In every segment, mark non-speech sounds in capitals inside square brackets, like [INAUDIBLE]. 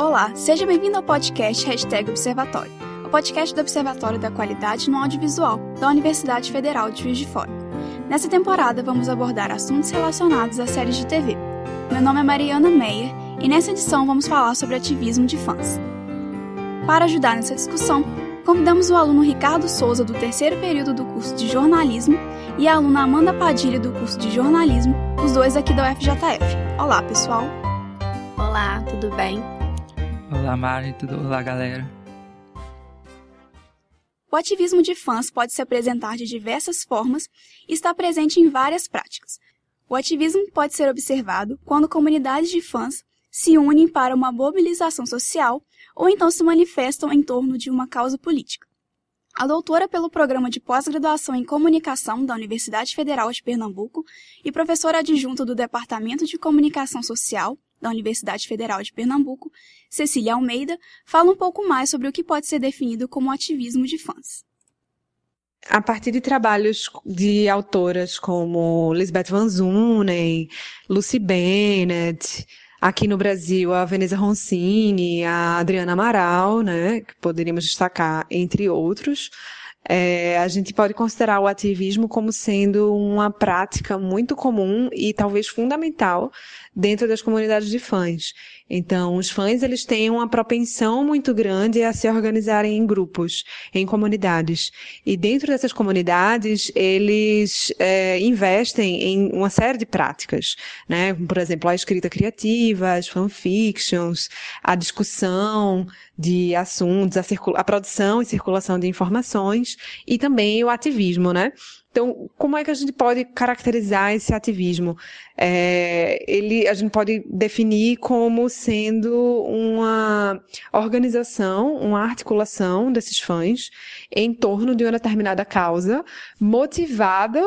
Olá, seja bem-vindo ao podcast Hashtag Observatório, o podcast do Observatório da Qualidade no Audiovisual da Universidade Federal de Juiz de Fora. Nessa temporada, vamos abordar assuntos relacionados às séries de TV. Meu nome é Mariana Meyer e nessa edição vamos falar sobre ativismo de fãs. Para ajudar nessa discussão, convidamos o aluno Ricardo Souza, do terceiro período do curso de jornalismo, e a aluna Amanda Padilha, do curso de jornalismo, os dois aqui da UFJF. Olá, pessoal! Olá, tudo bem? Olá, Mari, tudo olá, galera. O ativismo de fãs pode se apresentar de diversas formas e está presente em várias práticas. O ativismo pode ser observado quando comunidades de fãs se unem para uma mobilização social ou então se manifestam em torno de uma causa política. A doutora pelo Programa de Pós-Graduação em Comunicação da Universidade Federal de Pernambuco e professora adjunta do Departamento de Comunicação Social da Universidade Federal de Pernambuco, Cecília Almeida, fala um pouco mais sobre o que pode ser definido como ativismo de fãs. A partir de trabalhos de autoras como Lisbeth Van Zunen, Lucy Bennett, aqui no Brasil a Veneza Roncini, a Adriana Amaral, né, que poderíamos destacar entre outros. É, a gente pode considerar o ativismo como sendo uma prática muito comum e talvez fundamental dentro das comunidades de fãs. Então, os fãs eles têm uma propensão muito grande a se organizarem em grupos, em comunidades. E dentro dessas comunidades, eles é, investem em uma série de práticas, né? Por exemplo, a escrita criativa, as fanfictions, a discussão de assuntos, a, a produção e circulação de informações e também o ativismo, né? Então, como é que a gente pode caracterizar esse ativismo? É, ele, a gente pode definir como sendo uma organização, uma articulação desses fãs em torno de uma determinada causa, motivada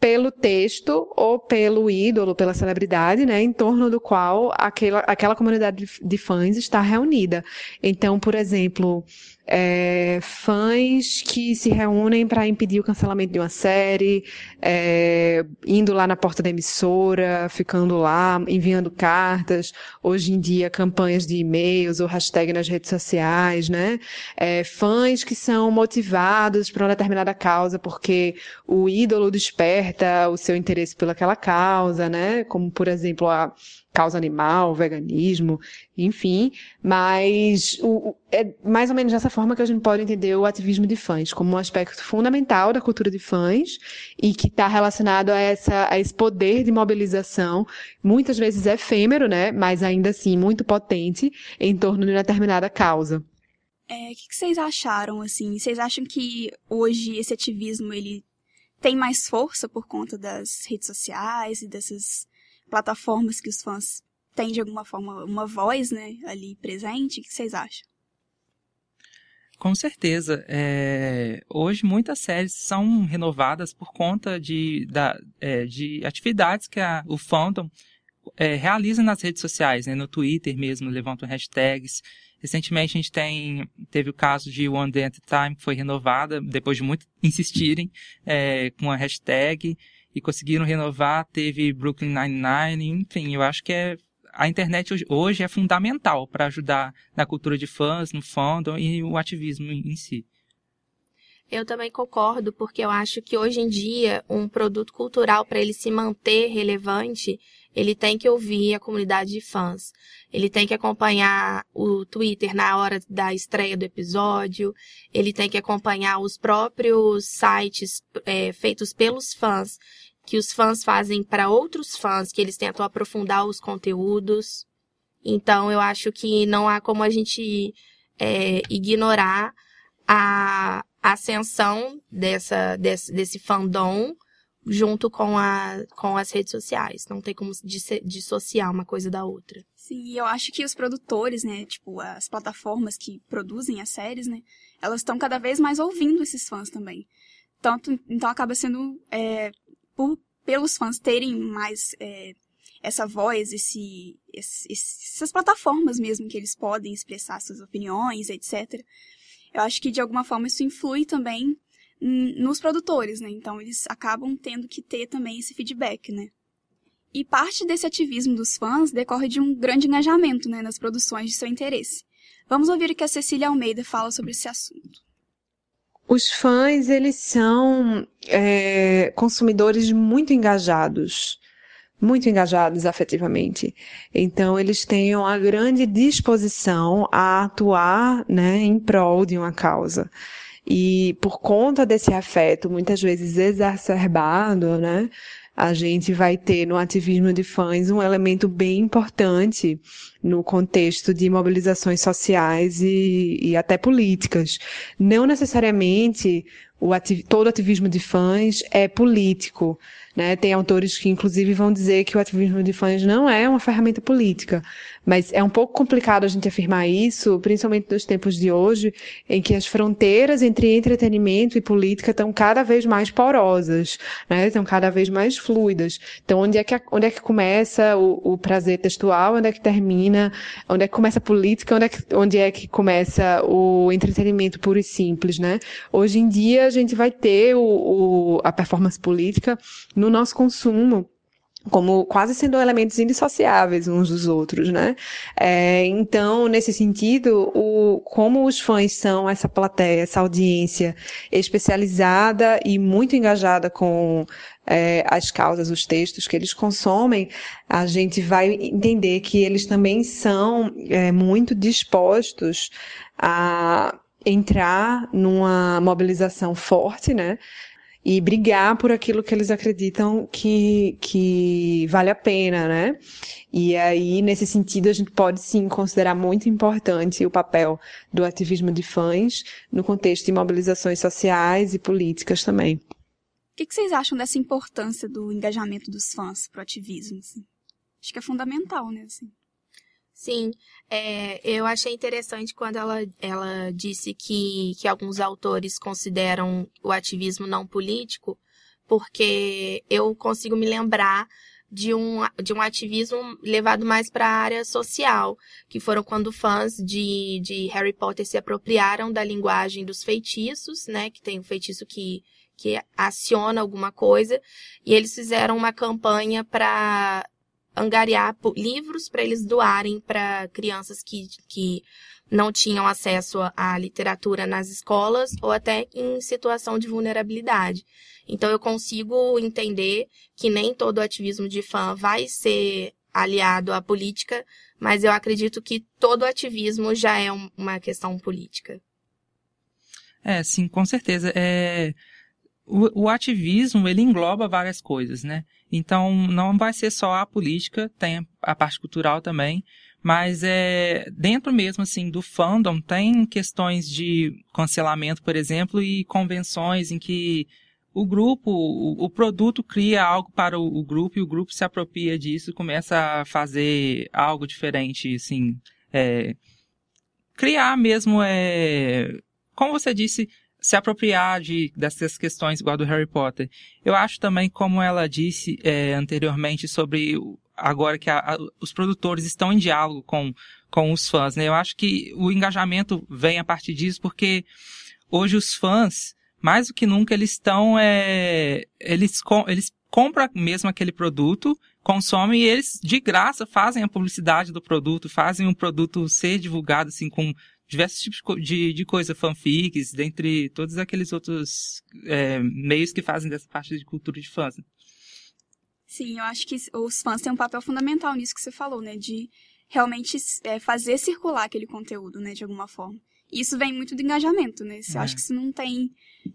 pelo texto ou pelo ídolo, pela celebridade, né, em torno do qual aquela, aquela comunidade de fãs está reunida. Então, por exemplo, é, fãs que se reúnem para impedir o cancelamento de uma série, é, indo lá na porta da emissora, ficando lá, enviando cartas, hoje em dia campanhas de e-mails ou hashtag nas redes sociais, né? É, fãs que são motivados por uma determinada causa porque o ídolo desperta o seu interesse pelaquela causa, né? Como, por exemplo, a causa animal, veganismo, enfim, mas o, é mais ou menos dessa forma que a gente pode entender o ativismo de fãs, como um aspecto fundamental da cultura de fãs e que está relacionado a, essa, a esse poder de mobilização, muitas vezes efêmero, né, mas ainda assim muito potente, em torno de uma determinada causa. É, o que, que vocês acharam, assim? Vocês acham que hoje esse ativismo, ele tem mais força por conta das redes sociais e dessas plataformas que os fãs têm de alguma forma uma voz, né, ali presente. O que vocês acham? Com certeza. É, hoje muitas séries são renovadas por conta de, da, é, de atividades que a, o fandom é, realiza nas redes sociais, né, no Twitter mesmo, levantam hashtags. Recentemente a gente tem, teve o caso de One Day at a Time, que foi renovada depois de muito insistirem é, com a hashtag e conseguiram renovar. Teve Brooklyn Nine-Nine, enfim, eu acho que é a internet hoje é fundamental para ajudar na cultura de fãs, no fandom e o ativismo em si. Eu também concordo, porque eu acho que hoje em dia um produto cultural para ele se manter relevante, ele tem que ouvir a comunidade de fãs. Ele tem que acompanhar o Twitter na hora da estreia do episódio. Ele tem que acompanhar os próprios sites é, feitos pelos fãs que os fãs fazem para outros fãs, que eles tentam aprofundar os conteúdos. Então, eu acho que não há como a gente é, ignorar a ascensão dessa, desse, desse fandom junto com, a, com as redes sociais. Não tem como dissociar uma coisa da outra. Sim, eu acho que os produtores, né, tipo, as plataformas que produzem as séries, né, elas estão cada vez mais ouvindo esses fãs também. Tanto, então acaba sendo é, por, pelos fãs terem mais é, essa voz, esse, esse, essas plataformas mesmo que eles podem expressar suas opiniões, etc. Eu acho que de alguma forma isso influi também nos produtores, né? Então eles acabam tendo que ter também esse feedback, né? E parte desse ativismo dos fãs decorre de um grande engajamento né, nas produções de seu interesse. Vamos ouvir o que a Cecília Almeida fala sobre esse assunto. Os fãs, eles são é, consumidores muito engajados, muito engajados afetivamente. Então, eles têm uma grande disposição a atuar né, em prol de uma causa. E por conta desse afeto, muitas vezes exacerbado, né, a gente vai ter no ativismo de fãs um elemento bem importante no contexto de mobilizações sociais e, e até políticas. Não necessariamente o ati todo ativismo de fãs é político. Né? Tem autores que, inclusive, vão dizer que o ativismo de fãs não é uma ferramenta política. Mas é um pouco complicado a gente afirmar isso, principalmente nos tempos de hoje, em que as fronteiras entre entretenimento e política estão cada vez mais porosas, né? Estão cada vez mais fluidas. Então, onde é que, onde é que começa o, o prazer textual, onde é que termina, onde é que começa a política, onde é que, onde é que começa o entretenimento puro e simples, né? Hoje em dia, a gente vai ter o, o a performance política no nosso consumo como quase sendo elementos indissociáveis uns dos outros, né? É, então, nesse sentido, o, como os fãs são essa plateia, essa audiência especializada e muito engajada com é, as causas, os textos que eles consomem, a gente vai entender que eles também são é, muito dispostos a entrar numa mobilização forte, né? E brigar por aquilo que eles acreditam que, que vale a pena, né? E aí, nesse sentido, a gente pode sim considerar muito importante o papel do ativismo de fãs no contexto de mobilizações sociais e políticas também. O que, que vocês acham dessa importância do engajamento dos fãs pro ativismo? Assim? Acho que é fundamental, né? Assim. Sim, é, eu achei interessante quando ela, ela disse que, que alguns autores consideram o ativismo não político, porque eu consigo me lembrar de um, de um ativismo levado mais para a área social, que foram quando fãs de, de Harry Potter se apropriaram da linguagem dos feitiços, né? Que tem um feitiço que, que aciona alguma coisa, e eles fizeram uma campanha para angariar livros para eles doarem para crianças que, que não tinham acesso à literatura nas escolas ou até em situação de vulnerabilidade. Então eu consigo entender que nem todo ativismo de fã vai ser aliado à política, mas eu acredito que todo ativismo já é uma questão política. É, sim, com certeza. É, o, o ativismo, ele engloba várias coisas, né? Então, não vai ser só a política, tem a parte cultural também, mas é dentro mesmo assim do fandom tem questões de cancelamento, por exemplo, e convenções em que o grupo, o, produto cria algo para o, grupo e o grupo se apropria disso, começa a fazer algo diferente, assim, é, criar mesmo, é, como você disse, se apropriar de, dessas questões igual do Harry Potter. Eu acho também, como ela disse é, anteriormente, sobre agora que a, a, os produtores estão em diálogo com, com os fãs, né? Eu acho que o engajamento vem a partir disso, porque hoje os fãs, mais do que nunca, eles estão, é, eles, com, eles compram mesmo aquele produto, consomem e eles, de graça, fazem a publicidade do produto, fazem o produto ser divulgado, assim, com diversos tipos de, de coisa, fanfics, dentre todos aqueles outros é, meios que fazem dessa parte de cultura de fãs. Né? Sim, eu acho que os fãs têm um papel fundamental nisso que você falou, né? De realmente é, fazer circular aquele conteúdo, né? De alguma forma. E isso vem muito do engajamento, né? Você é. acha que se não tem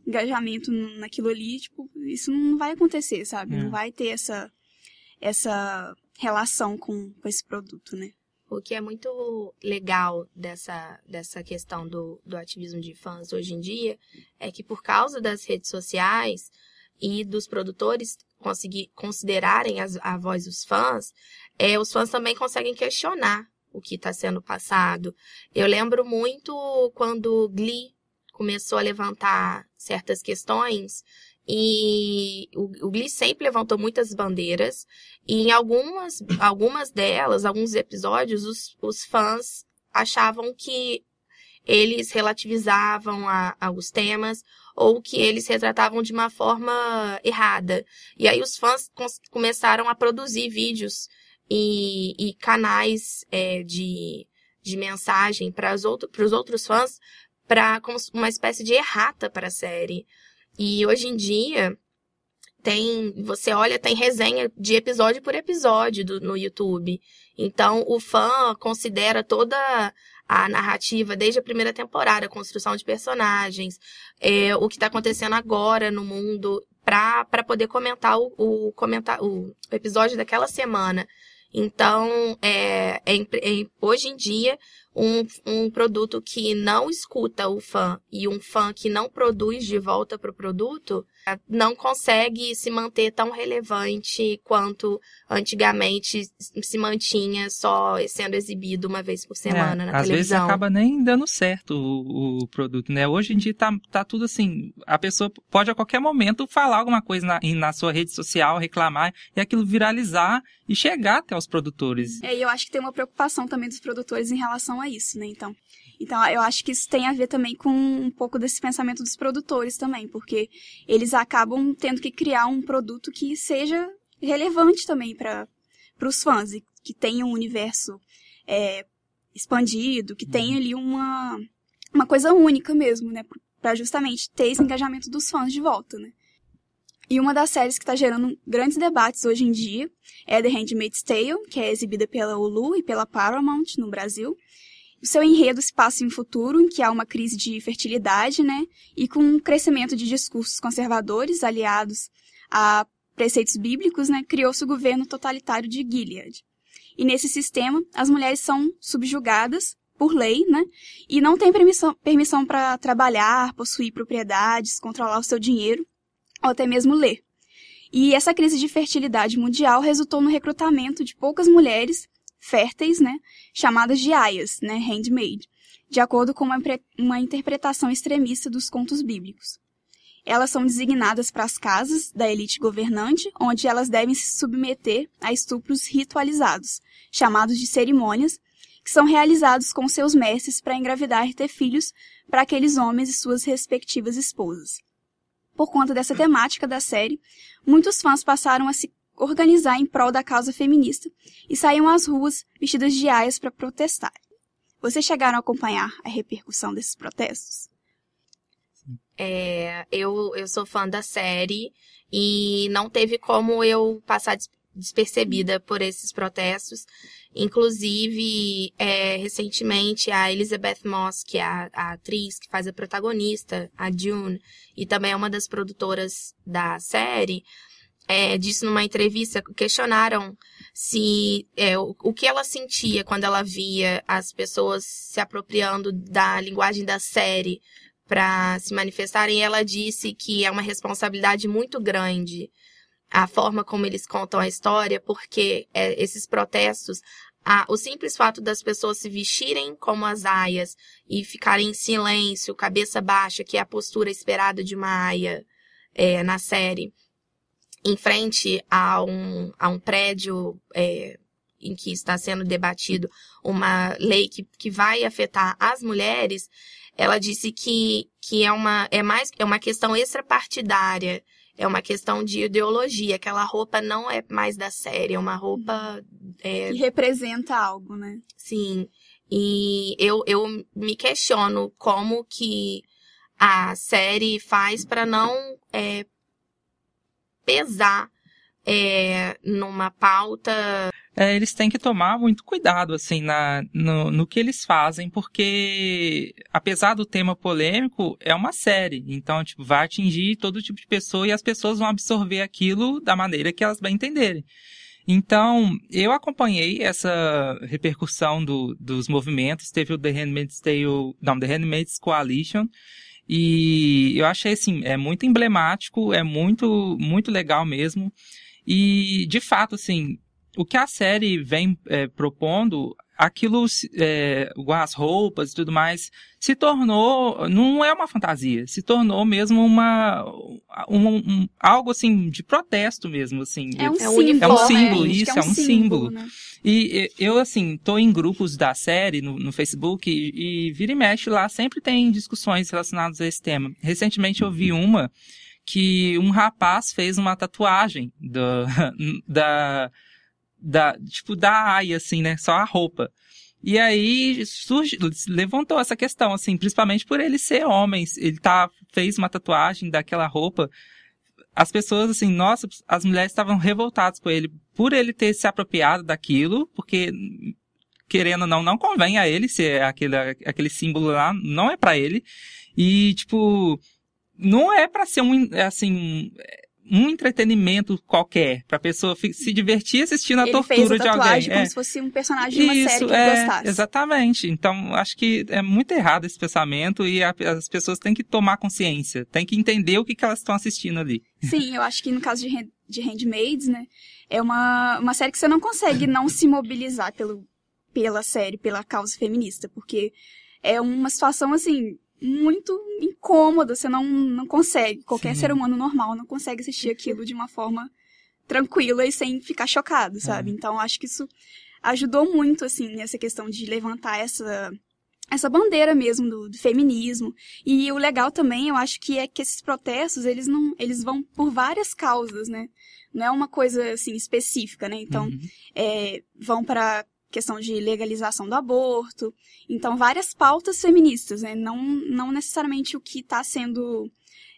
engajamento naquilo ali, tipo, isso não vai acontecer, sabe? É. Não vai ter essa, essa relação com, com esse produto, né? O que é muito legal dessa, dessa questão do, do ativismo de fãs hoje em dia é que por causa das redes sociais e dos produtores conseguir considerarem as, a voz dos fãs, é, os fãs também conseguem questionar o que está sendo passado. Eu lembro muito quando Glee começou a levantar certas questões e o, o Glee sempre levantou muitas bandeiras. E em algumas, algumas delas, alguns episódios, os, os fãs achavam que eles relativizavam a, a, os temas ou que eles retratavam de uma forma errada. E aí os fãs começaram a produzir vídeos e, e canais é, de, de mensagem para os outro, outros fãs para como uma espécie de errata para a série. E hoje em dia tem, você olha, tem resenha de episódio por episódio do, no YouTube. Então o fã considera toda a narrativa desde a primeira temporada, a construção de personagens, é, o que está acontecendo agora no mundo, para poder comentar o, o, comentar o episódio daquela semana. Então, é, é, é, hoje em dia, um, um produto que não escuta o fã e um fã que não produz de volta para o produto não consegue se manter tão relevante quanto antigamente se mantinha só sendo exibido uma vez por semana é, na às televisão. Às vezes acaba nem dando certo o, o, produto, né? Hoje em dia tá, tá tudo assim, a pessoa pode a qualquer momento falar alguma coisa na, na sua rede social, reclamar e aquilo viralizar e chegar até os produtores. É, e eu acho que tem uma preocupação também dos produtores em relação a isso, né? Então, então, eu acho que isso tem a ver também com um pouco desse pensamento dos produtores também, porque eles acabam tendo que criar um produto que seja relevante também para os fãs, e que tenha um universo é, expandido, que tenha ali uma, uma coisa única mesmo, né? Para justamente ter esse engajamento dos fãs de volta, né? E uma das séries que está gerando grandes debates hoje em dia é The Handmaid's Tale, que é exibida pela Hulu e pela Paramount no Brasil. O seu enredo se passa em um futuro em que há uma crise de fertilidade, né? E com um crescimento de discursos conservadores aliados a preceitos bíblicos, né? Criou-se o governo totalitário de Gilead. E nesse sistema, as mulheres são subjugadas por lei, né? E não têm permissão, permissão para trabalhar, possuir propriedades, controlar o seu dinheiro ou até mesmo ler. E essa crise de fertilidade mundial resultou no recrutamento de poucas mulheres férteis, né, chamadas de aias, né, handmaid, de acordo com uma, uma interpretação extremista dos contos bíblicos. Elas são designadas para as casas da elite governante, onde elas devem se submeter a estupros ritualizados, chamados de cerimônias, que são realizados com seus mestres para engravidar e ter filhos para aqueles homens e suas respectivas esposas. Por conta dessa temática da série, muitos fãs passaram a se organizar em prol da causa feminista e saíam às ruas vestidas de aias para protestar. Vocês chegaram a acompanhar a repercussão desses protestos? É, eu, eu sou fã da série e não teve como eu passar despercebida por esses protestos. Inclusive, é, recentemente, a Elizabeth Moss, que é a, a, atriz que faz a protagonista, a June, e também é uma das produtoras da série, é, disse numa entrevista, questionaram se é, o, o que ela sentia quando ela via as pessoas se apropriando da linguagem da série para se manifestarem. E ela disse que é uma responsabilidade muito grande a forma como eles contam a história, porque é, esses protestos o simples fato das pessoas se vestirem como as aias e ficarem em silêncio, cabeça baixa, que é a postura esperada de uma aia é, na série, em frente a um, a um prédio é, em que está sendo debatido uma lei que, que vai afetar as mulheres, ela disse que, que é, uma, é, mais, é uma questão extrapartidária, é uma questão de ideologia. Aquela roupa não é mais da série, é uma roupa. É... Que representa algo, né? Sim. E eu, eu me questiono como que a série faz para não é, pesar é, numa pauta. É, eles têm que tomar muito cuidado, assim, na, no, no que eles fazem, porque, apesar do tema polêmico, é uma série. Então, tipo, vai atingir todo tipo de pessoa e as pessoas vão absorver aquilo da maneira que elas bem entenderem. Então, eu acompanhei essa repercussão do, dos movimentos. Teve o The Handmaid's Tale, não, The Handmaid's Coalition, e eu achei assim, é muito emblemático, é muito, muito legal mesmo. E, de fato, assim, o que a série vem é, propondo aquilo, é, as roupas e tudo mais, se tornou, não é uma fantasia, se tornou mesmo uma, um, um algo assim, de protesto mesmo, assim. É um, é símbolo, é um símbolo, isso, é um, é um símbolo. símbolo. Né? E eu, assim, tô em grupos da série no, no Facebook e, e vira e mexe lá, sempre tem discussões relacionadas a esse tema. Recentemente eu vi uma que um rapaz fez uma tatuagem do, [LAUGHS] da da, tipo, da AIA, assim, né? Só a roupa. E aí surge, levantou essa questão, assim, principalmente por ele ser homem. Ele tá, fez uma tatuagem daquela roupa. As pessoas, assim, nossa, as mulheres estavam revoltadas com ele por ele ter se apropriado daquilo, porque, querendo ou não, não convém a ele ser aquele, aquele símbolo lá, não é para ele. E, tipo, não é para ser um, assim, um entretenimento qualquer, pra pessoa se divertir assistindo a Ele tortura fez a de alguém. como é. se fosse um personagem de uma Isso, série que é, gostasse. Exatamente. Então, acho que é muito errado esse pensamento e a, as pessoas têm que tomar consciência, têm que entender o que, que elas estão assistindo ali. Sim, eu acho que no caso de, de Handmaids, né, é uma, uma série que você não consegue não se mobilizar pelo, pela série, pela causa feminista, porque é uma situação, assim, muito incômodo, você não, não consegue. Qualquer Sim. ser humano normal não consegue assistir aquilo de uma forma tranquila e sem ficar chocado, sabe? É. Então acho que isso ajudou muito, assim, nessa questão de levantar essa essa bandeira mesmo do, do, feminismo. E o legal também, eu acho que é que esses protestos, eles não, eles vão por várias causas, né? Não é uma coisa assim específica, né? Então, uhum. é, vão para questão de legalização do aborto. Então, várias pautas feministas, né? Não, não necessariamente o que está sendo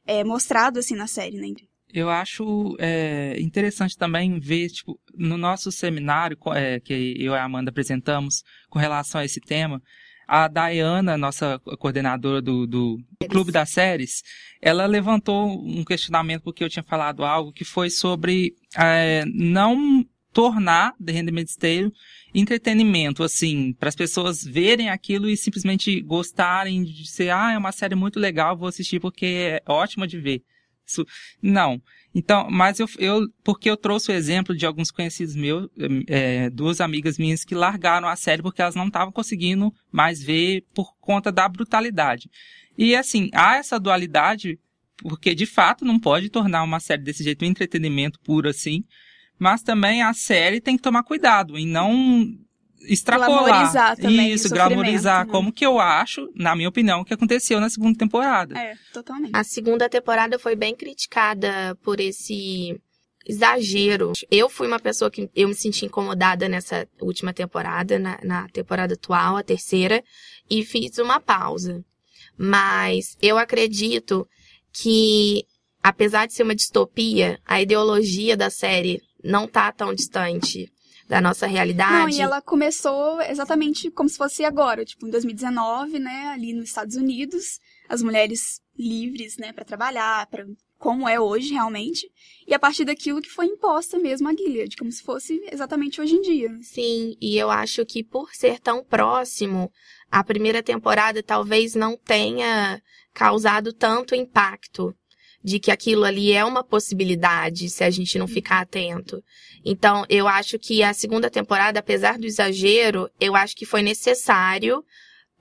é, mostrado assim na série, né? Eu acho é, interessante também ver, tipo, no nosso seminário é, que eu e a Amanda apresentamos com relação a esse tema, a Dayana, nossa coordenadora do, do, do, Clube das Séries, ela levantou um questionamento porque eu tinha falado algo que foi sobre é, não tornar The Handmaid's Tale entretenimento, assim, para as pessoas verem aquilo e simplesmente gostarem de ser, ah, é uma série muito legal, vou assistir porque é ótima de ver. Isso, não. Então, mas eu, eu, porque eu trouxe o exemplo de alguns conhecidos meus, é, duas amigas minhas que largaram a série porque elas não estavam conseguindo mais ver por conta da brutalidade. E assim, há essa dualidade, porque de fato não pode tornar uma série desse jeito um entretenimento puro assim, mas também a série tem que tomar cuidado em não extrapolar. Glamorizar também Isso, glamorizar, né? como que eu acho, na minha opinião, que aconteceu na segunda temporada. É, totalmente. A segunda temporada foi bem criticada por esse exagero. Eu fui uma pessoa que eu me senti incomodada nessa última temporada, na, na temporada atual, a terceira, e fiz uma pausa. Mas eu acredito que, apesar de ser uma distopia, a ideologia da série não tá tão distante da nossa realidade. Não, e ela começou exatamente como se fosse agora, tipo, em 2019, né, ali nos Estados Unidos, as mulheres livres, né, para trabalhar, para como é hoje realmente, e a partir daquilo que foi imposta mesmo a Gilead, como se fosse exatamente hoje em dia. Sim, e eu acho que por ser tão próximo, a primeira temporada talvez não tenha causado tanto impacto de que aquilo ali é uma possibilidade se a gente não ficar atento. Então, eu acho que a segunda temporada, apesar do exagero, eu acho que foi necessário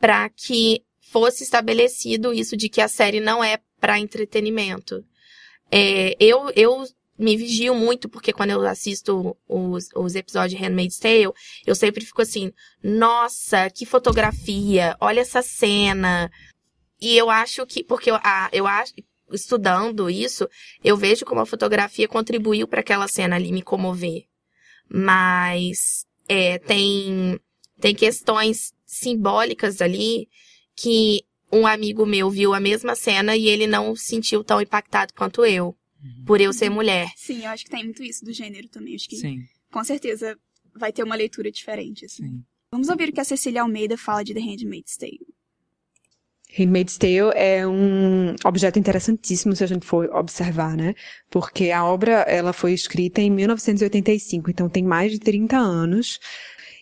para que fosse estabelecido isso de que a série não é para entretenimento. É, eu, eu me vigio muito, porque quando eu assisto os, os episódios de Handmaid's Tale, eu sempre fico assim, nossa, que fotografia, olha essa cena. E eu acho que, porque eu, ah, eu acho, estudando isso, eu vejo como a fotografia contribuiu para aquela cena ali me comover. Mas é, tem, tem questões simbólicas ali que um amigo meu viu a mesma cena e ele não sentiu tão impactado quanto eu, uhum. por eu ser mulher. Sim, eu acho que tem muito isso do gênero também. Acho que Sim. com certeza vai ter uma leitura diferente. Assim. Sim. Vamos ouvir o que a Cecília Almeida fala de The Handmaid's Tale. Handmaid's Tale é um objeto interessantíssimo se a gente for observar, né? Porque a obra ela foi escrita em 1985, então tem mais de 30 anos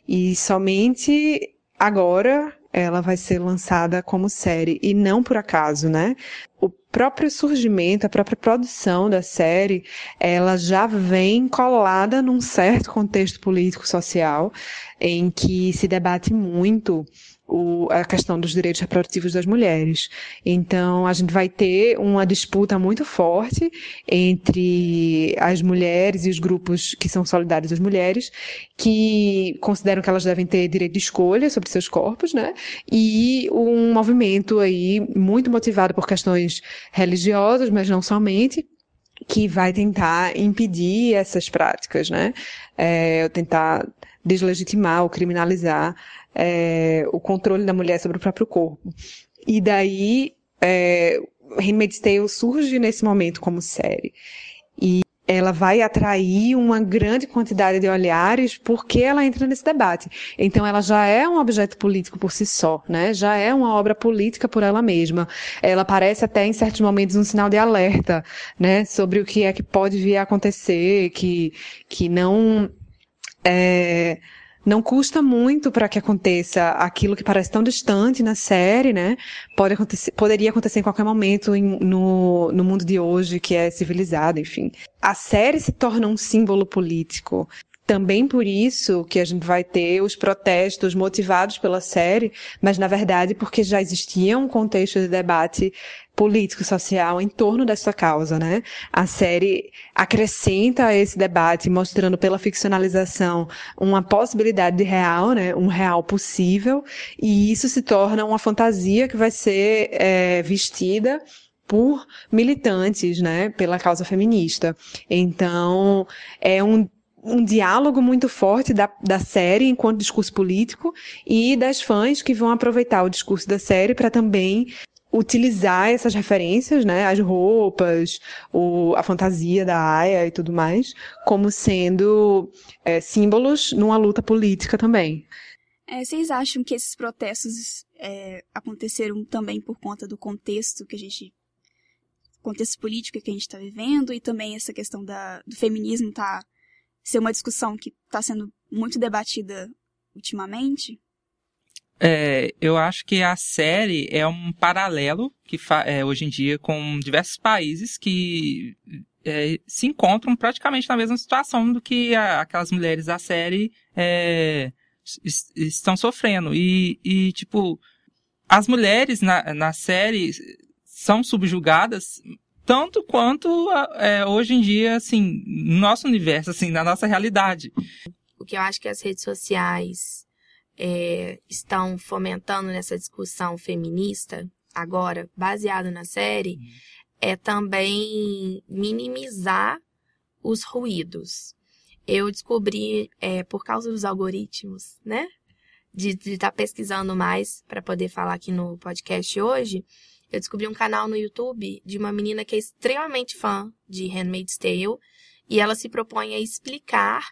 e somente agora ela vai ser lançada como série e não por acaso, né? O próprio surgimento, a própria produção da série, ela já vem colada num certo contexto político social em que se debate muito o, a questão dos direitos reprodutivos das mulheres. Então, a gente vai ter uma disputa muito forte entre as mulheres e os grupos que são solidários às mulheres, que consideram que elas devem ter direito de escolha sobre seus corpos, né? E um movimento aí muito motivado por questões religiosas, mas não somente, que vai tentar impedir essas práticas, né? É, tentar deslegitimar ou criminalizar é, o controle da mulher sobre o próprio corpo. E daí, é, Handmaid's Tale surge nesse momento como série. E ela vai atrair uma grande quantidade de olhares porque ela entra nesse debate. Então ela já é um objeto político por si só, né? Já é uma obra política por ela mesma. Ela parece até em certos momentos um sinal de alerta, né, sobre o que é que pode vir a acontecer, que que não é, não custa muito para que aconteça aquilo que parece tão distante na série, né? Pode acontecer, poderia acontecer em qualquer momento em, no, no mundo de hoje, que é civilizado, enfim. A série se torna um símbolo político. Também por isso que a gente vai ter os protestos motivados pela série, mas na verdade porque já existia um contexto de debate político social em torno dessa causa, né? A série acrescenta esse debate mostrando pela ficcionalização uma possibilidade de real, né? Um real possível e isso se torna uma fantasia que vai ser é, vestida por militantes, né, pela causa feminista. Então, é um um diálogo muito forte da, da série enquanto discurso político e das fãs que vão aproveitar o discurso da série para também utilizar essas referências, né, as roupas, o, a fantasia da Aya e tudo mais, como sendo é, símbolos numa luta política também. É, vocês acham que esses protestos é, aconteceram também por conta do contexto que a gente contexto político que a gente está vivendo e também essa questão da, do feminismo tá ser uma discussão que está sendo muito debatida ultimamente? É, eu acho que a série é um paralelo que é, hoje em dia com diversos países que é, se encontram praticamente na mesma situação do que a, aquelas mulheres da série é, estão sofrendo. E, e, tipo, as mulheres na, na série são subjugadas tanto quanto é, hoje em dia, assim, no nosso universo, assim, na nossa realidade. O que eu acho que as redes sociais é, estão fomentando nessa discussão feminista, agora, baseado na série, uhum. é também minimizar os ruídos. Eu descobri, é, por causa dos algoritmos, né? De estar tá pesquisando mais para poder falar aqui no podcast hoje, eu descobri um canal no YouTube de uma menina que é extremamente fã de Handmaid's Tale e ela se propõe a explicar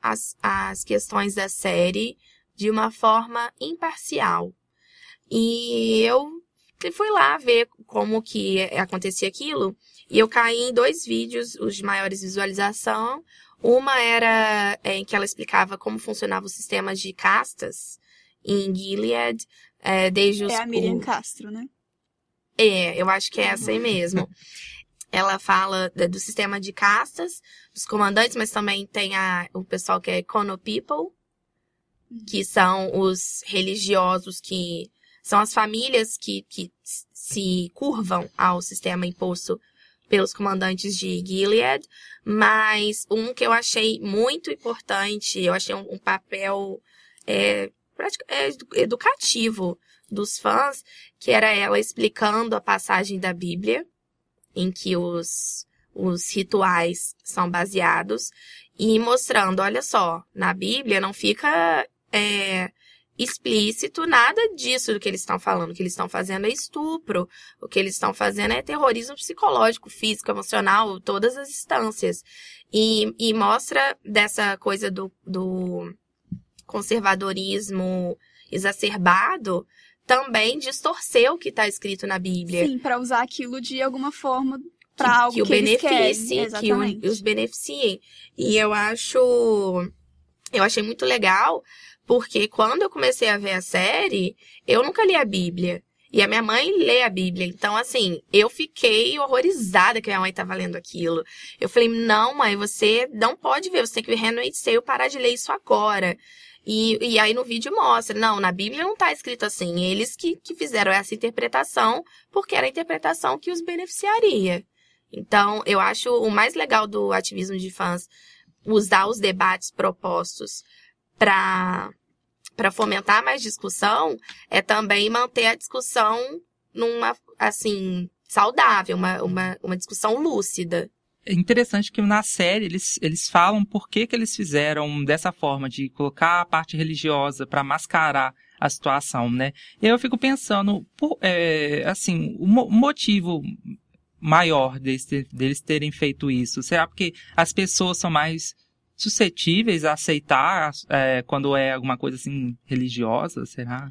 as, as questões da série de uma forma imparcial. E eu fui lá ver como que acontecia aquilo e eu caí em dois vídeos, os de maiores visualização. Uma era é, em que ela explicava como funcionava o sistema de castas em Gilead, é, desde os... É a Miriam o... Castro, né? É, eu acho que é essa aí uhum. mesmo. [LAUGHS] Ela fala do sistema de castas, dos comandantes, mas também tem a, o pessoal que é Kono People, que são os religiosos que são as famílias que, que se curvam ao sistema imposto pelos comandantes de Gilead, mas um que eu achei muito importante, eu achei um, um papel é, é, educativo dos fãs, que era ela explicando a passagem da Bíblia, em que os, os rituais são baseados, e mostrando, olha só, na Bíblia não fica é, explícito nada disso do que eles estão falando. O que eles estão fazendo é estupro, o que eles estão fazendo é terrorismo psicológico, físico, emocional, todas as instâncias. E, e mostra dessa coisa do, do conservadorismo exacerbado também distorcer o que está escrito na Bíblia. Sim, para usar aquilo de alguma forma para algo que, que o beneficie, que o, os beneficiem. E eu acho eu achei muito legal, porque quando eu comecei a ver a série, eu nunca li a Bíblia. E a minha mãe lê a Bíblia. Então, assim, eu fiquei horrorizada que a minha mãe estava lendo aquilo. Eu falei, não, mãe, você não pode ver, você tem que ver Handmaid's Tale parar de ler isso agora. E, e aí no vídeo mostra, não, na Bíblia não está escrito assim. Eles que, que fizeram essa interpretação porque era a interpretação que os beneficiaria. Então, eu acho o mais legal do ativismo de fãs usar os debates propostos para para fomentar mais discussão é também manter a discussão numa assim saudável, uma, uma, uma discussão lúcida. É interessante que na série eles, eles falam por que, que eles fizeram dessa forma, de colocar a parte religiosa para mascarar a situação, né? E eu fico pensando, por, é, assim, o motivo maior deles, deles terem feito isso, será porque as pessoas são mais suscetíveis a aceitar é, quando é alguma coisa assim religiosa, será?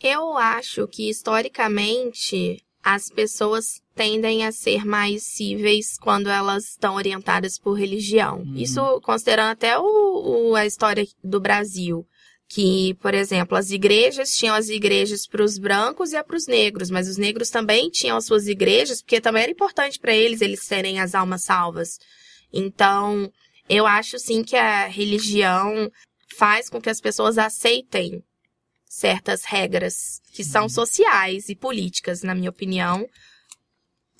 Eu acho que historicamente as pessoas tendem a ser mais cíveis quando elas estão orientadas por religião. Uhum. Isso considerando até o, o, a história do Brasil. Que, por exemplo, as igrejas tinham as igrejas para os brancos e para os negros, mas os negros também tinham as suas igrejas, porque também era importante para eles eles serem as almas salvas. Então, eu acho sim que a religião faz com que as pessoas aceitem certas regras que são uhum. sociais e políticas, na minha opinião,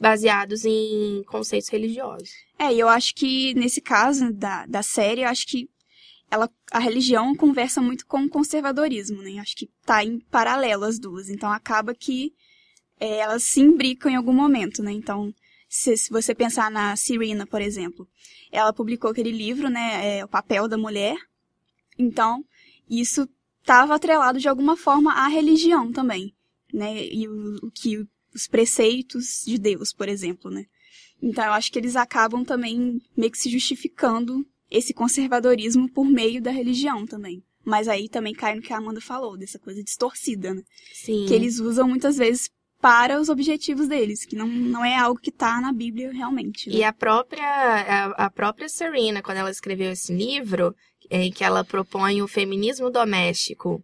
baseados em conceitos religiosos. É, e eu acho que nesse caso da, da série, eu acho que ela, a religião conversa muito com o conservadorismo, né? Acho que tá em paralelo as duas. Então acaba que é, elas se imbricam em algum momento, né? Então, se, se você pensar na Serena, por exemplo, ela publicou aquele livro, né, é, O Papel da Mulher. Então, isso estava atrelado de alguma forma à religião também, né, e o, o que os preceitos de Deus, por exemplo, né. Então, eu acho que eles acabam também meio que se justificando esse conservadorismo por meio da religião também. Mas aí também cai no que a Amanda falou, dessa coisa distorcida, né? Sim. Que eles usam muitas vezes para os objetivos deles, que não, não é algo que está na Bíblia realmente. Né? E a própria, a, a, própria Serena, quando ela escreveu esse livro, em que ela propõe o feminismo doméstico,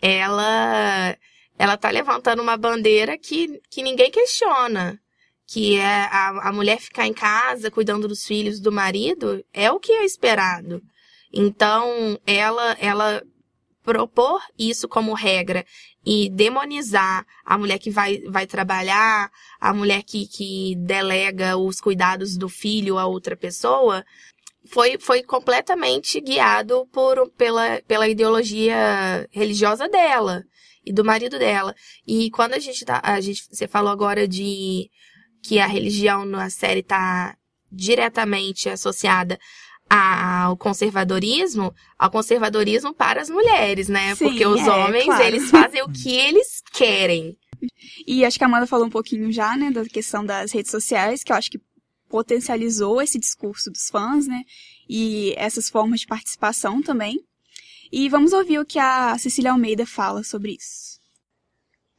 ela ela está levantando uma bandeira que, que ninguém questiona. Que é a, a mulher ficar em casa cuidando dos filhos do marido é o que é esperado. Então, ela, ela propor isso como regra e demonizar a mulher que vai, vai trabalhar, a mulher que, que delega os cuidados do filho a outra pessoa, foi, foi completamente guiado por, pela, pela ideologia religiosa dela e do marido dela. E quando a gente tá, a gente, você falou agora de que a religião na série tá diretamente associada ao conservadorismo, ao conservadorismo para as mulheres, né? Sim, Porque os é, homens, claro. eles fazem o que eles querem. E acho que a Amanda falou um pouquinho já, né, da questão das redes sociais, que eu acho que potencializou esse discurso dos fãs, né? E essas formas de participação também. E vamos ouvir o que a Cecília Almeida fala sobre isso.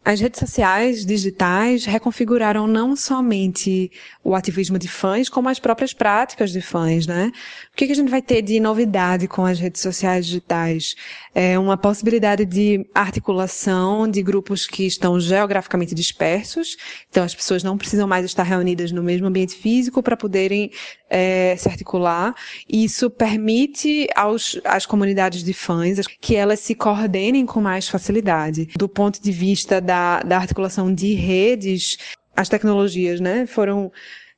As redes sociais digitais reconfiguraram não somente o ativismo de fãs, como as próprias práticas de fãs, né? O que, a gente vai ter de novidade com as redes sociais digitais? É uma possibilidade de articulação de grupos que estão geograficamente dispersos, então as pessoas não precisam mais estar reunidas no mesmo ambiente físico para poderem é, se articular. Isso permite aos, às comunidades de fãs que elas se coordenem com mais facilidade. Do ponto de vista da, da articulação de redes, as tecnologias, né, foram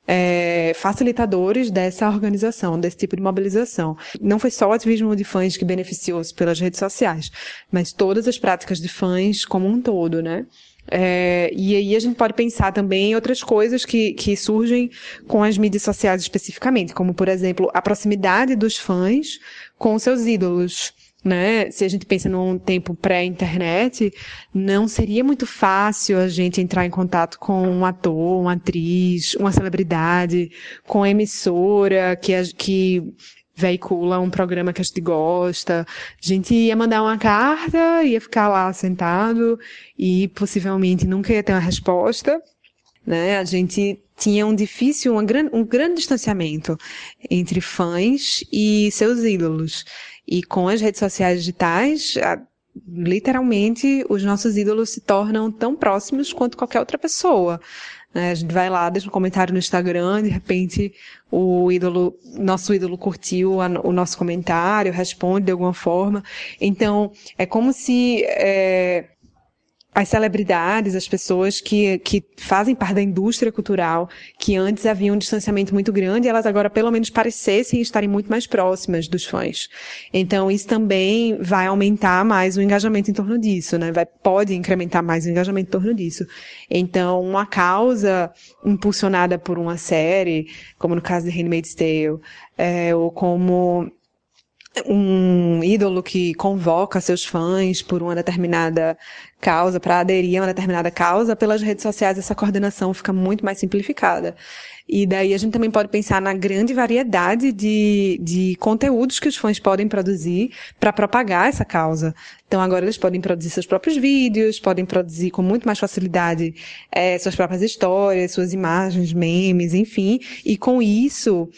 é, facilitadores dessa organização, desse tipo de mobilização. Não foi só o ativismo de fãs que beneficiou-se pelas redes sociais, mas todas as práticas de fãs como um todo, né? É, e aí a gente pode pensar também em outras coisas que, que surgem com as mídias sociais especificamente, como, por exemplo, a proximidade dos fãs com seus ídolos. Né? Se a gente pensa num tempo pré-internet, não seria muito fácil a gente entrar em contato com um ator, uma atriz, uma celebridade, com emissora que, que veicula um programa que a gente gosta. A gente ia mandar uma carta, ia ficar lá sentado e possivelmente nunca ia ter uma resposta. Né? A gente tinha um difícil, uma gran, um grande distanciamento entre fãs e seus ídolos. E com as redes sociais digitais, literalmente os nossos ídolos se tornam tão próximos quanto qualquer outra pessoa. Né? A gente vai lá, deixa um comentário no Instagram, de repente o ídolo, nosso ídolo curtiu o nosso comentário, responde de alguma forma. Então, é como se é, as celebridades, as pessoas que, que fazem parte da indústria cultural, que antes havia um distanciamento muito grande, elas agora pelo menos parecessem estarem muito mais próximas dos fãs. Então isso também vai aumentar mais o engajamento em torno disso, né? Vai, pode incrementar mais o engajamento em torno disso. Então uma causa impulsionada por uma série, como no caso de Handmaid's Tale, é, ou como um ídolo que convoca seus fãs por uma determinada causa, para aderir a uma determinada causa, pelas redes sociais essa coordenação fica muito mais simplificada. E daí a gente também pode pensar na grande variedade de, de conteúdos que os fãs podem produzir para propagar essa causa. Então agora eles podem produzir seus próprios vídeos, podem produzir com muito mais facilidade é, suas próprias histórias, suas imagens, memes, enfim. E com isso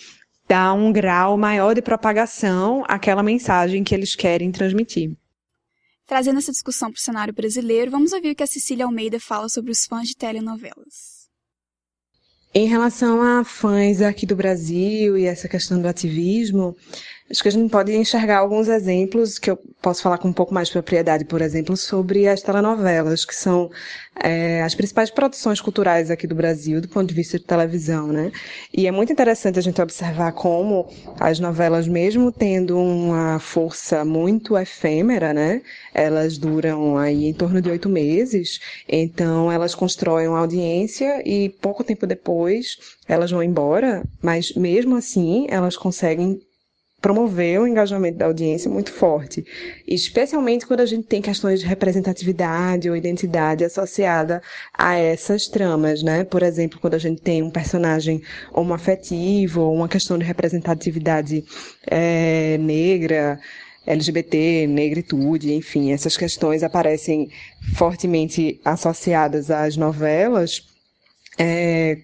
dá um grau maior de propagação àquela mensagem que eles querem transmitir. Trazendo essa discussão para o cenário brasileiro, vamos ouvir o que a Cecília Almeida fala sobre os fãs de telenovelas. Em relação a fãs aqui do Brasil e essa questão do ativismo, Acho que a gente pode enxergar alguns exemplos que eu posso falar com um pouco mais de propriedade, por exemplo, sobre as telenovelas, que são é, as principais produções culturais aqui do Brasil, do ponto de vista de televisão, né? E é muito interessante a gente observar como as novelas, mesmo tendo uma força muito efêmera, né? Elas duram aí em torno de oito meses, então elas constroem uma audiência e pouco tempo depois elas vão embora, mas mesmo assim elas conseguem promover o engajamento da audiência muito forte, especialmente quando a gente tem questões de representatividade ou identidade associada a essas tramas, né? Por exemplo, quando a gente tem um personagem homoafetivo ou uma questão de representatividade é, negra, LGBT, negritude, enfim, essas questões aparecem fortemente associadas às novelas. É,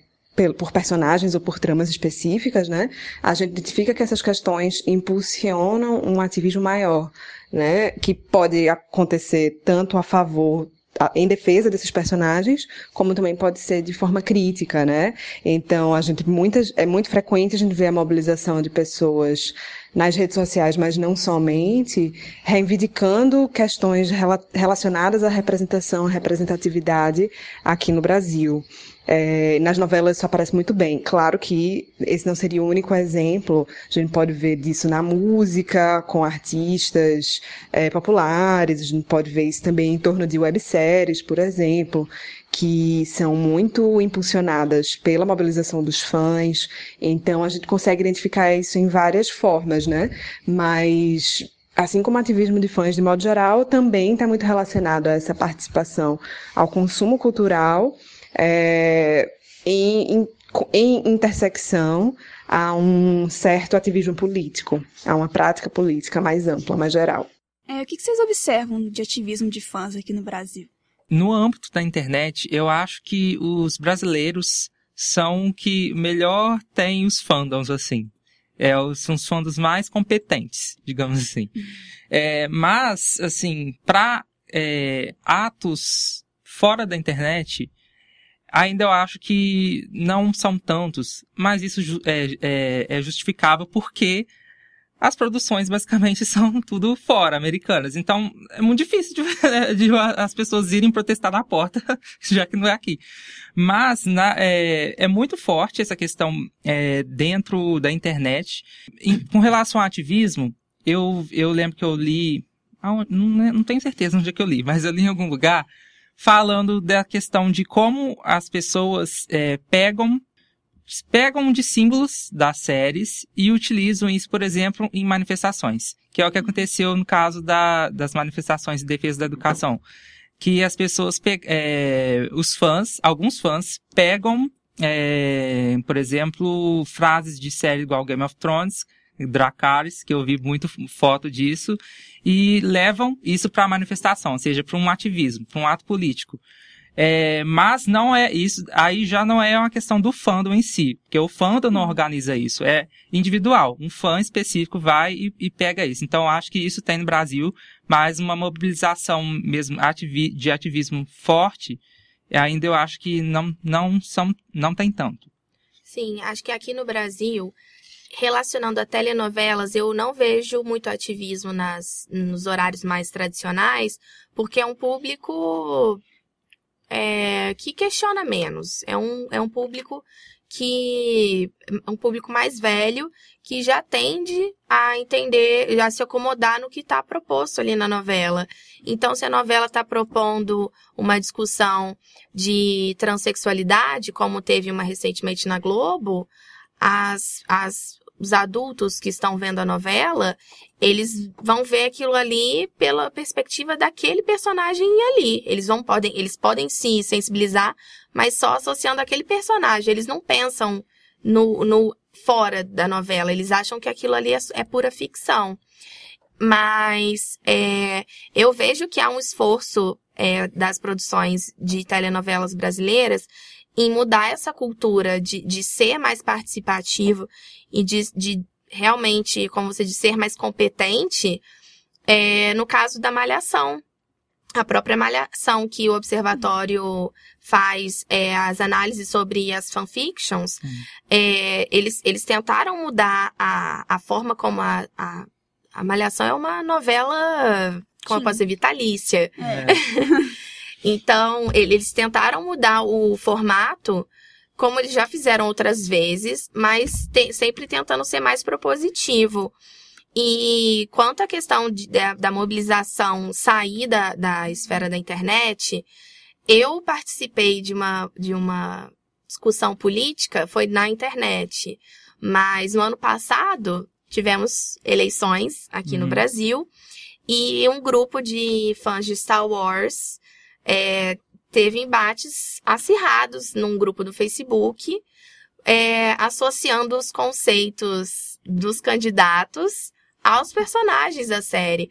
por personagens ou por tramas específicas, né? A gente identifica que essas questões impulsionam um ativismo maior, né? Que pode acontecer tanto a favor em defesa desses personagens, como também pode ser de forma crítica, né? Então, a gente muitas é muito frequente a gente ver a mobilização de pessoas nas redes sociais, mas não somente, reivindicando questões relacionadas à representação, representatividade aqui no Brasil. É, nas novelas isso aparece muito bem. Claro que esse não seria o único exemplo. A gente pode ver disso na música, com artistas é, populares. A gente pode ver isso também em torno de webséries, por exemplo, que são muito impulsionadas pela mobilização dos fãs. Então a gente consegue identificar isso em várias formas, né? Mas assim como o ativismo de fãs de modo geral, também está muito relacionado a essa participação ao consumo cultural é, em, em, em intersecção a um certo ativismo político, a uma prática política mais ampla, mais geral. É, o que vocês observam de ativismo de fãs aqui no Brasil? No âmbito da internet, eu acho que os brasileiros são que melhor têm os fandoms, assim. É, são os fandoms mais competentes, [LAUGHS] digamos assim. É, mas, assim, para é, atos fora da internet, ainda eu acho que não são tantos, mas isso é, é, é justificável porque as produções basicamente [LAUGHS] são tudo fora, americanas. Então, é muito difícil de, [LAUGHS] de as pessoas irem protestar na porta, [LAUGHS] já que não é aqui. Mas na, é, é, muito forte essa questão é, dentro da internet. Em, com relação ao ativismo, eu, eu lembro que eu li, não, não tenho certeza onde é que eu li, mas eu li em algum lugar falando da questão de como as pessoas é, pegam pegam de símbolos das séries e utilizam isso, por exemplo, em manifestações, que é o que aconteceu no caso da, das manifestações de defesa da educação, que as pessoas, é, os fãs, alguns fãs pegam, é, por exemplo, frases de séries igual Game of Thrones, Dracarys, que eu vi muito foto disso, e levam isso para a manifestação, ou seja, para um ativismo, para um ato político. É, mas não é isso, aí já não é uma questão do fandom em si, porque o fandom não organiza isso, é individual. Um fã específico vai e, e pega isso. Então acho que isso tem no Brasil, mas uma mobilização mesmo ativi de ativismo forte, ainda eu acho que não, não, são, não tem tanto. Sim, acho que aqui no Brasil, relacionando a telenovelas, eu não vejo muito ativismo nas, nos horários mais tradicionais, porque é um público é, que questiona menos. É um, é um público que é um público mais velho que já tende a entender, a se acomodar no que está proposto ali na novela. Então, se a novela está propondo uma discussão de transexualidade, como teve uma recentemente na Globo, as, as os adultos que estão vendo a novela, eles vão ver aquilo ali pela perspectiva daquele personagem ali. Eles vão podem, eles podem se sensibilizar, mas só associando aquele personagem. Eles não pensam no, no fora da novela. Eles acham que aquilo ali é, é pura ficção. Mas é, eu vejo que há um esforço é, das produções de telenovelas brasileiras em mudar essa cultura de, de ser mais participativo e de, de realmente, como você disse, ser mais competente, é, no caso da malhação. A própria malhação que o observatório faz é, as análises sobre as fanfictions, é, eles, eles tentaram mudar a, a forma como a, a, a malhação é uma novela, como Sim. eu posso dizer, vitalícia. É. [LAUGHS] Então, eles tentaram mudar o formato, como eles já fizeram outras vezes, mas te, sempre tentando ser mais propositivo. E quanto à questão de, da, da, mobilização sair da, da esfera da internet, eu participei de uma, de uma discussão política, foi na internet. Mas no ano passado, tivemos eleições aqui uhum. no Brasil, e um grupo de fãs de Star Wars é, teve embates acirrados num grupo do Facebook, é, associando os conceitos dos candidatos aos personagens da série.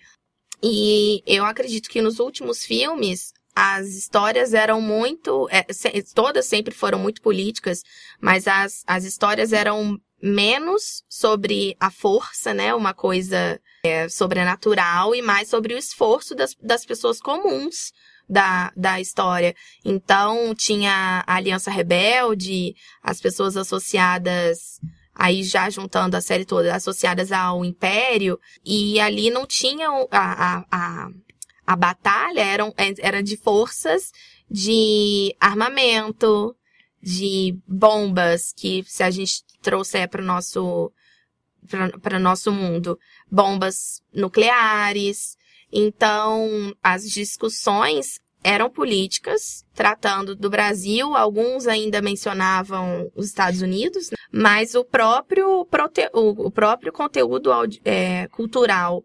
E eu acredito que nos últimos filmes as histórias eram muito. É, todas sempre foram muito políticas, mas as, as histórias eram menos sobre a força, né? Uma coisa é, sobrenatural, e mais sobre o esforço das, das pessoas comuns da, da história. Então, tinha a Aliança Rebelde, as pessoas associadas aí já juntando a série toda, associadas ao Império, e ali não tinha a, a, a, a batalha, eram, era de forças de armamento, de bombas, que se a gente trouxer para o nosso, para nosso mundo, bombas nucleares, então, as discussões eram políticas, tratando do Brasil, alguns ainda mencionavam os Estados Unidos, né? mas o próprio, o próprio conteúdo é, cultural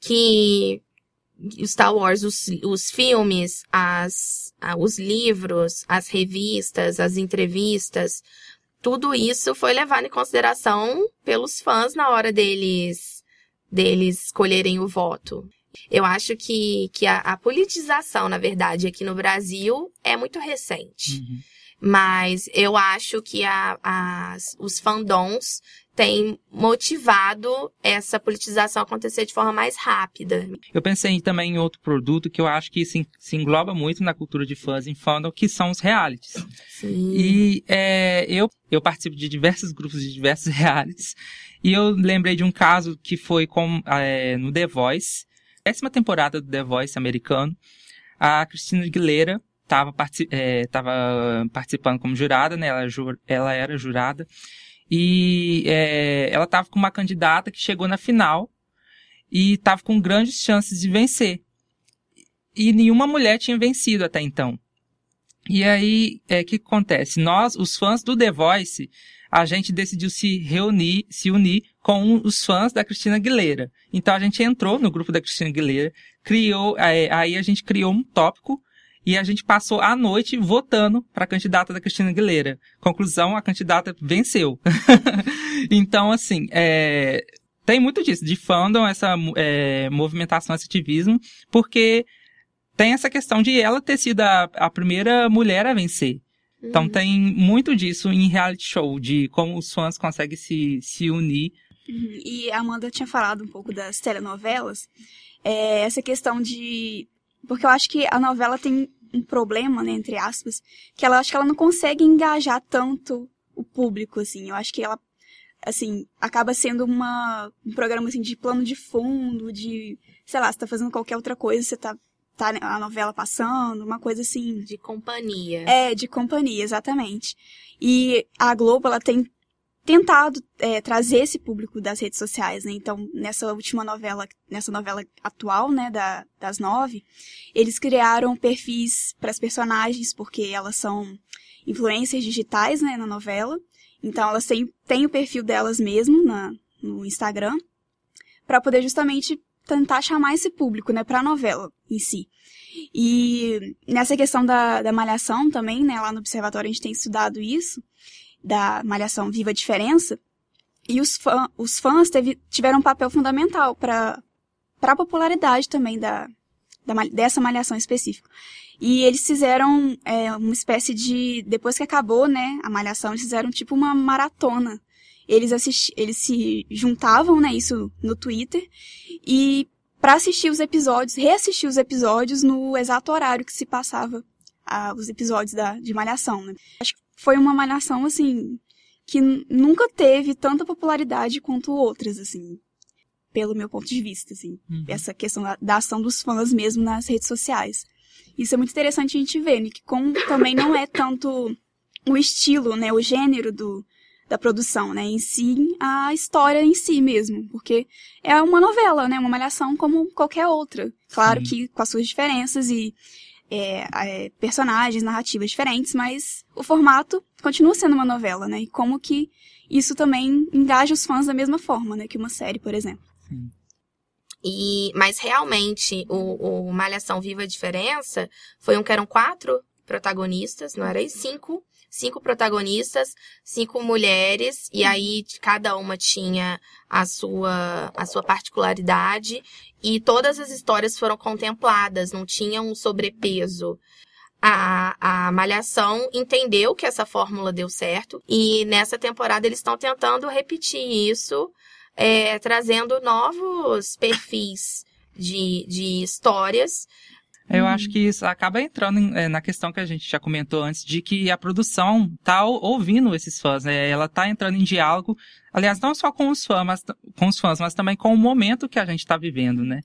que Star Wars, os, os filmes, as, os livros, as revistas, as entrevistas, tudo isso foi levado em consideração pelos fãs na hora deles, deles escolherem o voto. Eu acho que, que a, a, politização, na verdade, aqui no Brasil é muito recente. Uhum. Mas eu acho que a, as, os fandoms têm motivado essa politização acontecer de forma mais rápida. Eu pensei também em outro produto que eu acho que se, se engloba muito na cultura de fãs em fandom, que são os realities. Sim. E é, eu, eu participo de diversos grupos de diversos [LAUGHS] realities. E eu lembrei de um caso que foi com, é, no The Voice, décima temporada do The Voice americano, a Cristina Aguilera estava é, participando como jurada, né? Ela, ela era jurada. E é, ela estava com uma candidata que chegou na final e estava com grandes chances de vencer. E nenhuma mulher tinha vencido até então. E aí, o é, que acontece? Nós, os fãs do The Voice, a gente decidiu se reunir, se unir com os fãs da Cristina Aguilera. Então a gente entrou no grupo da Cristina Aguilera, criou, é, aí a gente criou um tópico e a gente passou a noite votando para a candidata da Cristina Aguilera. Conclusão, a candidata venceu. [LAUGHS] então, assim, é, tem muito disso, de fandom, essa é, movimentação, esse ativismo, porque tem essa questão de ela ter sido a, a primeira mulher a vencer. Então Uhum. tem muito disso em reality show, de como os fãs conseguem se, se unir. Uhum. E a Amanda tinha falado um pouco das telenovelas. É, essa questão de. Porque eu acho que a novela tem um problema, né, entre aspas, que ela acho que ela não consegue engajar tanto o público, assim. Eu acho que ela, assim, acaba sendo uma, um programa, assim, de plano de fundo, de, sei lá, você tá fazendo qualquer outra coisa, você tá, tá a novela passando, uma coisa assim, De companhia. é, de companhia, exatamente. E a Globo, ela tem tentado é, trazer esse público das redes sociais, né? Então, nessa última novela, nessa novela atual, né, da, das nove, eles criaram perfis para as personagens, porque elas são influencers digitais, né, na novela. Então, elas têm, têm o perfil delas mesmo na, no Instagram, para poder justamente tentar chamar esse público, né, para a novela em si. E nessa questão da, da malhação também, né, lá no observatório a gente tem estudado isso, da malhação Viva a Diferença, e os, fã, os fãs teve, tiveram um papel fundamental para a popularidade também da, da, dessa malhação específica. E eles fizeram é, uma espécie de. Depois que acabou, né, a malhação, eles fizeram tipo uma maratona. Eles, assisti, eles se juntavam, né, isso no Twitter, e para assistir os episódios, reassistir os episódios no exato horário que se passava ah, os episódios da, de Malhação, né? Acho que foi uma Malhação, assim, que nunca teve tanta popularidade quanto outras, assim, pelo meu ponto de vista, assim. Uhum. Essa questão da, da ação dos fãs mesmo nas redes sociais. Isso é muito interessante a gente ver, né? Que como também não é tanto o estilo, né? O gênero do, da produção, né? Em si, a história em si mesmo. Porque é uma novela, né? Uma malhação como qualquer outra. Claro Sim. que com as suas diferenças e é, é, personagens, narrativas diferentes, mas o formato continua sendo uma novela, né? E como que isso também engaja os fãs da mesma forma, né? Que uma série, por exemplo. E, mas realmente, o, o Malhação Viva a Diferença foi um que eram quatro protagonistas, não era isso? Cinco. Cinco protagonistas, cinco mulheres, e aí de cada uma tinha a sua, a sua particularidade, e todas as histórias foram contempladas, não tinha um sobrepeso. A, a Malhação entendeu que essa fórmula deu certo, e nessa temporada eles estão tentando repetir isso é, trazendo novos perfis de, de histórias. Eu acho que isso acaba entrando eh, na questão que a gente já comentou antes, de que a produção tá ou- ouvindo esses fãs, né? Ela tá entrando em diálogo, aliás, não só com os fãs, mas, com os fãs, mas também com o momento que a gente tá vivendo, né?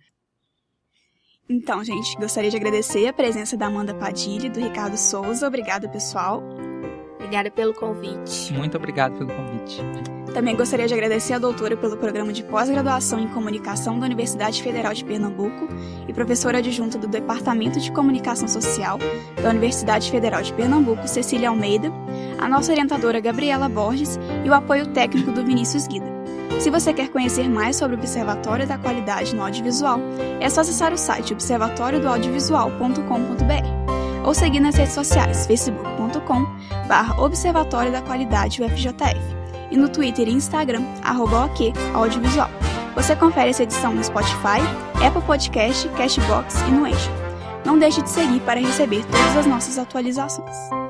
Então, gente, gostaria de agradecer a presença da Amanda Padilha e do Ricardo Souza. Obrigada, pessoal. Obrigada pelo convite. Muito obrigado pelo convite. Também gostaria de agradecer a doutora pelo programa de pós-graduação em comunicação da Universidade Federal de Pernambuco e professora adjunta do Departamento de Comunicação Social da Universidade Federal de Pernambuco, Cecília Almeida, a nossa orientadora Gabriela Borges e o apoio técnico do Vinícius Guida. Se você quer conhecer mais sobre o Observatório da Qualidade no Audiovisual, é só acessar o site observatoriodoaudiovisual.com.br ou seguir nas redes sociais facebook.com Observatório da Qualidade UFJF e no Twitter e Instagram, arroba OK Audiovisual. Você confere essa edição no Spotify, Apple Podcast, Cashbox e no Anchor. Não deixe de seguir para receber todas as nossas atualizações.